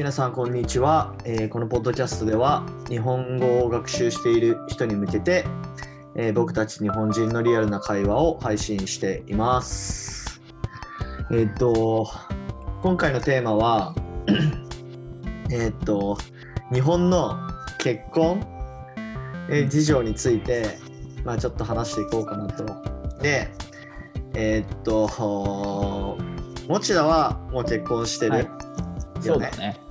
皆さんこんにちは、えーこのポッドキャストでは日本語を学習している人に向けて、えー僕たち日本人のリアルな会話を配信しています。えっ、と今回のテーマは えっと日本の結婚、えー事情について、まあ、ちょっと話していこうかなと。でえっと持田はもう結婚してる、はいよねそうだね。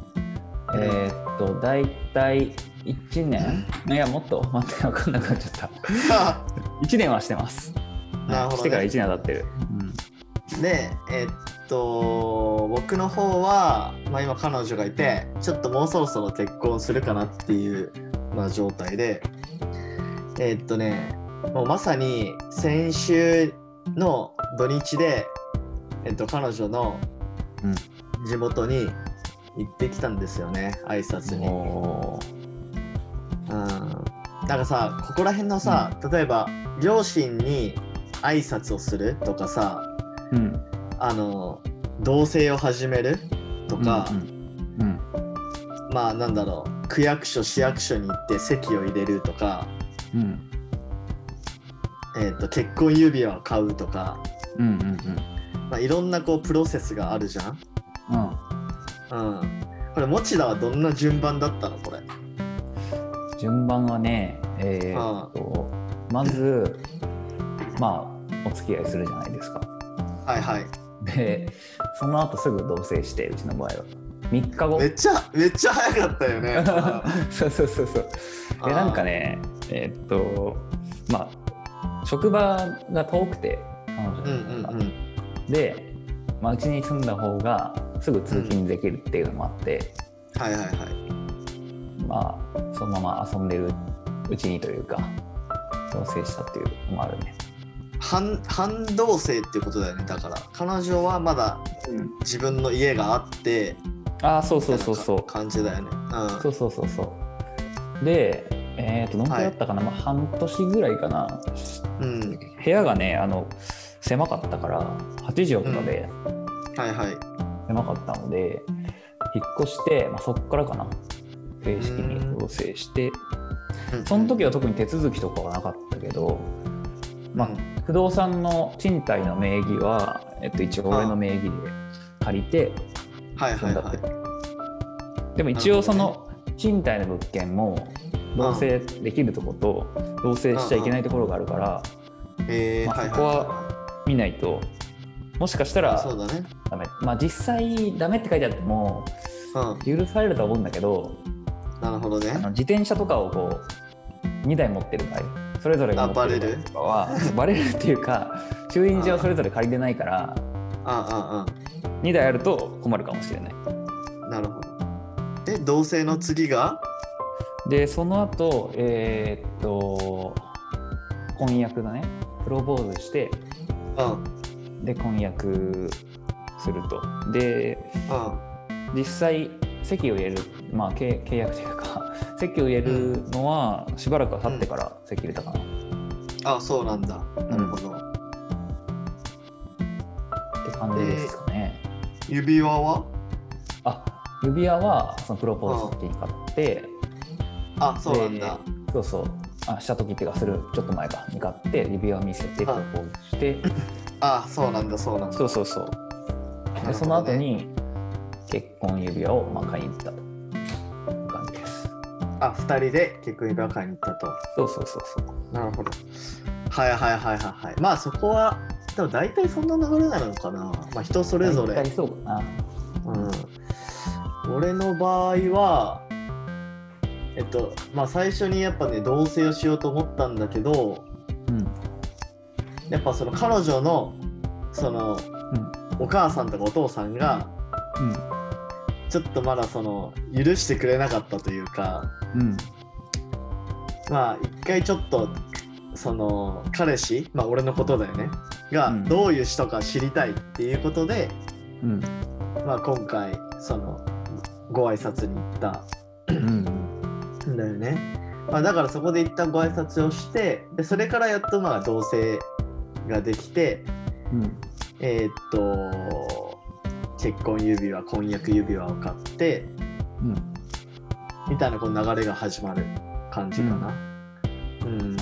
えーっと、大体1年？いや、もっと。待って、分かんなくなっちゃった。1年はしてます。なるほどね。してから1年は経ってる。でえっと僕の方は、まあ、今彼女がいてちょっともうそろそろ結婚するかなっていう、まあ、状態で。えっとねもうまさに先週の土日で、えっと、彼女のうん。地元に行ってきたんですよね挨拶うん。に。うんなんかさここら辺のさ、例えば両親に挨拶をするとかさうん。あの同棲を始めるとか、うんうん。まあなんだろう区役所市役所に行って籍を入れるとか、うん。うん。えー、と結婚指輪を買うとか、うん。うん。うん。まあ、いろんなこうプロセスがあるじゃん。うん。うん、これ持田はどんな順番だったのこれ？順番はね、えーっと、まず、まあ、お付き合いするじゃないですか。はいはい。で、その後すぐ同棲して、うちの場合は。3日後めっちゃめっちゃ早かったよね。そうそうそうそう。でなんかねえーっとまあ職場が遠くて彼女うんうんうん。で、まあ、うちに住んだ方がすぐ通勤できるっていうのもあって、はいはいはい。まあそのまま遊んでるうちにというか同棲したっていうのもあるね。半半同棲っていうことだよねだから彼女はまだ自分の家があってああそうそうみたいうなそそう。感じだよね。うんそうそうそうそう。でえーっとどのくらいだったかな、まあ、半年ぐらいかなうん、部屋がねあの狭かったから8畳とかで、はいはい。狭かったので引っ越して、まあ、そこからかな。正式に同棲して。うん。その時は特に手続きとかはなかったけど、まあうん。不動産の賃貸の名義は、えっと、一応俺の名義で借りてはいはいはい。でも一応その賃貸の物件も同棲できるとこと同棲しちゃいけないところがあるからえーまあはいそこは見ないと。もしかしたらそうだね。ダメ。まあ実際ダメって書いてあってもうん、許されるとは思うんだけどなるほどね。自転車とかをこう2台持ってる場合それぞれが持ってるとかは バレるっていうか駐輪場それぞれ借りれないからああ2台あると困るかもしれない。ああなるほど。で同棲の次が？でその後えーっと婚約だねプロポーズしてうんうん。で婚約すると。で実際籍を入れるまあ契契約というか 籍を入れるのはしばらくは経ってから籍入れたかな、あそうなんだ。なるほど。って感じですかね、指輪は？あ指輪はそのプロポーズの時に買って、あそうなんだ。でそうそう。あした時っていうかするちょっと前かに買って指輪を見せてプロポーズして。あそうなんだそうなんだ。そうそうそうでその後に結婚指輪をまあ買いに行ったという感じですあ二人で結婚指輪買いに行ったと。そうそうそうそうなるほど。はいはいはいはいはい。まあそこは、でも大体そんな流れなのかな。まあ人それぞれ。大体そうかなうん。俺の場合は、えっと、まあ最初にやっぱね、同棲をしようと思ったんだけど、うんやっぱその彼女の、その、お母さんとかお父さんが、うん。ちょっとまだその、許してくれなかったというか、うん。まあ一回ちょっとその彼氏まあ俺のことだよねがうん。どういう人か知りたいっていうことで、うん。まあ今回そのご挨拶に行った。うんん。だよね、まあ、だからそこで一旦ご挨拶をしてでそれからやっとまあ同棲ができてうんえーっと結婚指輪婚約指輪を買ってうんみたいなこの流れが始まる感じかな。うん。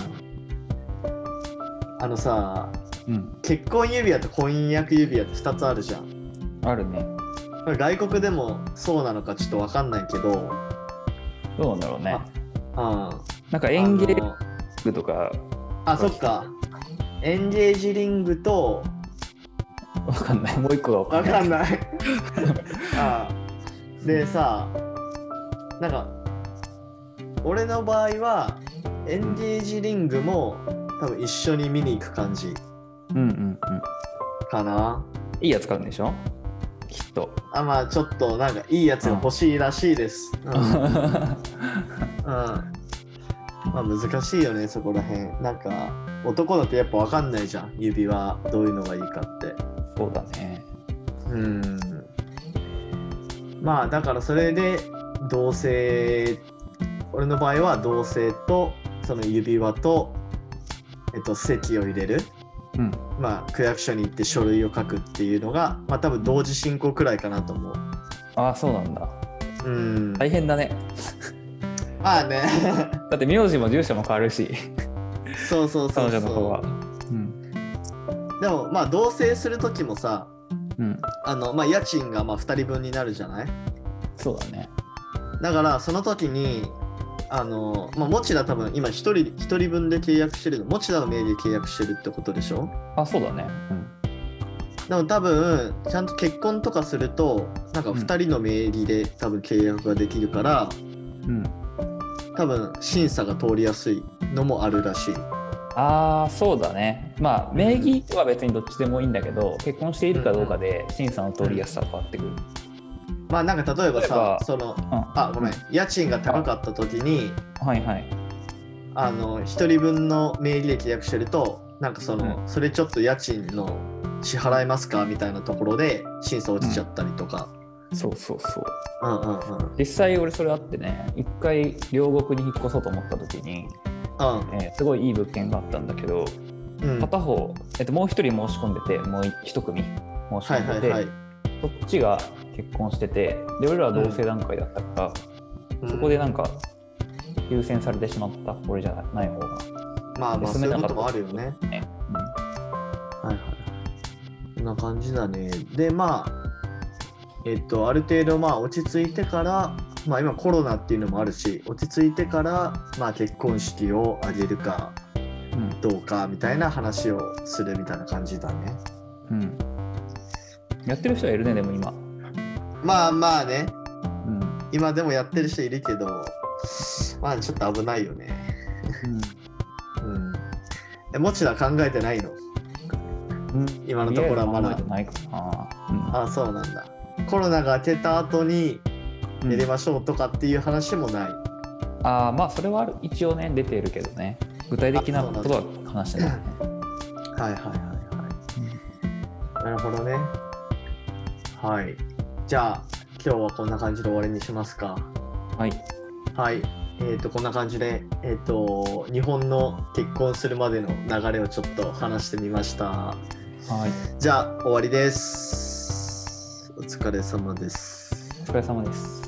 あのさ、うん結婚指輪と婚約指輪って2つあるじゃん。あるね外国でもそうなのかちょっとわかんないけど、どうなんだろうねあなんかエンゲージあのグとかあ、そっか。エンゲージリングと、わかんないもう一個がわかわんないかんない。あでさ、なんか、俺の場合は、エンゲージリングも多分一緒に見に行く感じうんうんうんかな。いいやつ買うんでしょ？きっとあまあちょっとなんかいいやつが欲しいらしいです。うん。うんまあ難しいよねそこら辺。なんか男だとやっぱ分かんないじゃん指輪どういうのがいいかって。そうだねうん。まあだからそれで同性俺の場合は同性とその指輪とえっと籍を入れる。うんまあ区役所に行って書類を書くっていうのがまあ多分同時進行くらいかなと思う。ああそうなんだうん。大変だねまあね。だって名字も住所も変わるしそうそうそうそう。彼女の方はうんでもまあ同棲する時もさうん。あの、まあ、家賃がまあ2人分になるじゃない？そうだね。だからその時にあの、まあ、持田多分今1人一人分で契約してるの？持田の名義で契約してるってことでしょ？あそうだね。うん。でも多分ちゃんと結婚とかするとなんかうん。2人の名義で多分契約ができるからうん。多分審査が通りやすいのもあるらしい。ああそうだね。まあ名義は別にどっちでもいいんだけど結婚しているかどうかで審査の通りやすさが変わってくる。まあなんか例えばさ例えばそのうん。あごめん。家賃が高かった時にはいはい。あの1人分の名義で契約してるとなんかその、それちょっと家賃の支払えますかみたいなところで審査落ちちゃったりとか、そうそうそう。うん、うんうん。実際俺それあってね一回両国に引っ越そうと思った時に、えーすごいいい物件があったんだけどうん。うん片方、えっと、もう一人申し込んでてもう一組申しはい込んでて、はいはい、そっちが結婚しててで俺らは同棲段階だったから、うん。そこでなんか優先されてしまった俺じゃない方が。まあまあそういうこともあるよね。ね、はいはい。こんな感じだね。でまあえっとある程度まあ落ち着いてからまあ今コロナっていうのもあるし落ち着いてからまあ結婚式を挙げるかどうかみたいな話をするみたいな感じだね。うん。やってる人はいるねでも今、まあまあね。うん。今でもやってる人いるけどまあちょっと危ないよね。うん。えもちろん考えてないの？うん、今のところはまだ。ないかな、うん。あそうなんだ。コロナが明けた後にうん。やりましょうとかっていう話もない、ああまあそれはある。一応ね出てるけどね。具体的なことは話してないね。はいはいはいはい。なるほどね。はい。じゃあ今日はこんな感じで終わりにしますか。はい。はい。えー、とこんな感じで、えー、と日本の結婚するまでの流れをちょっと話してみました。はい。じゃあ終わりです。お疲れ様です。お疲れ様です